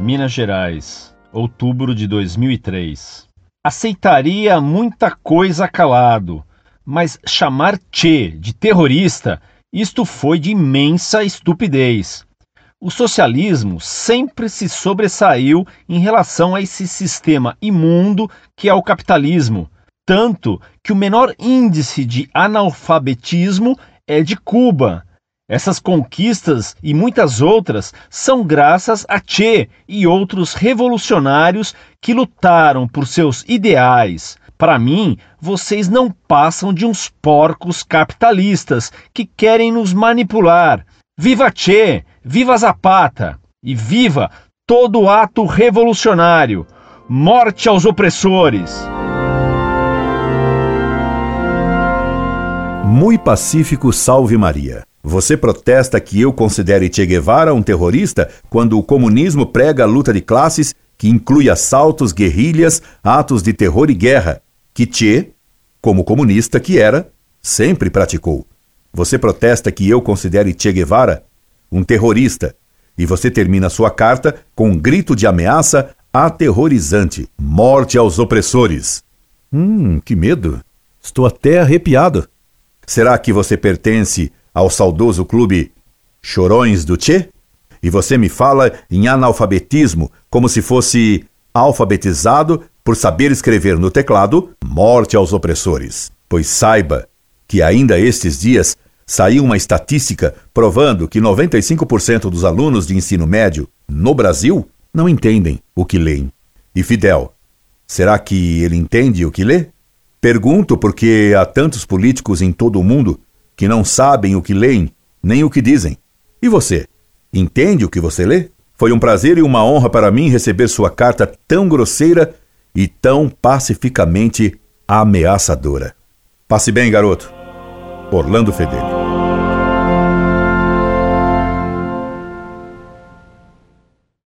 Minas Gerais, outubro de 2003. Aceitaria muita coisa calado, mas chamar Che de terrorista, isto foi de imensa estupidez. O socialismo sempre se sobressaiu em relação a esse sistema imundo que é o capitalismo, tanto que o menor índice de analfabetismo é de Cuba. Essas conquistas e muitas outras são graças a Che e outros revolucionários que lutaram por seus ideais. Para mim, vocês não passam de uns porcos capitalistas que querem nos manipular. Viva Che! Viva Zapata! E viva todo ato revolucionário! Morte aos opressores! Muito pacífico, salve Maria. Você protesta que eu considere Che Guevara um terrorista quando o comunismo prega a luta de classes que inclui assaltos, guerrilhas, atos de terror e guerra, que Che, como comunista que era, sempre praticou. Você protesta que eu considere Che Guevara um terrorista, e você termina sua carta com um grito de ameaça aterrorizante: morte aos opressores. Hum, que medo. Estou até arrepiado. Será que você pertence ao saudoso clube Chorões do Che? E você me fala em analfabetismo como se fosse alfabetizado por saber escrever no teclado morte aos opressores. Pois saiba que ainda estes dias saiu uma estatística provando que 95% dos alunos de ensino médio no Brasil não entendem o que leem. E Fidel, será que ele entende o que lê? Pergunto porque há tantos políticos em todo o mundo que não sabem o que leem nem o que dizem. E você? Entende o que você lê? Foi um prazer e uma honra para mim receber sua carta tão grosseira e tão pacificamente ameaçadora. Passe bem, garoto. Orlando Fedeli.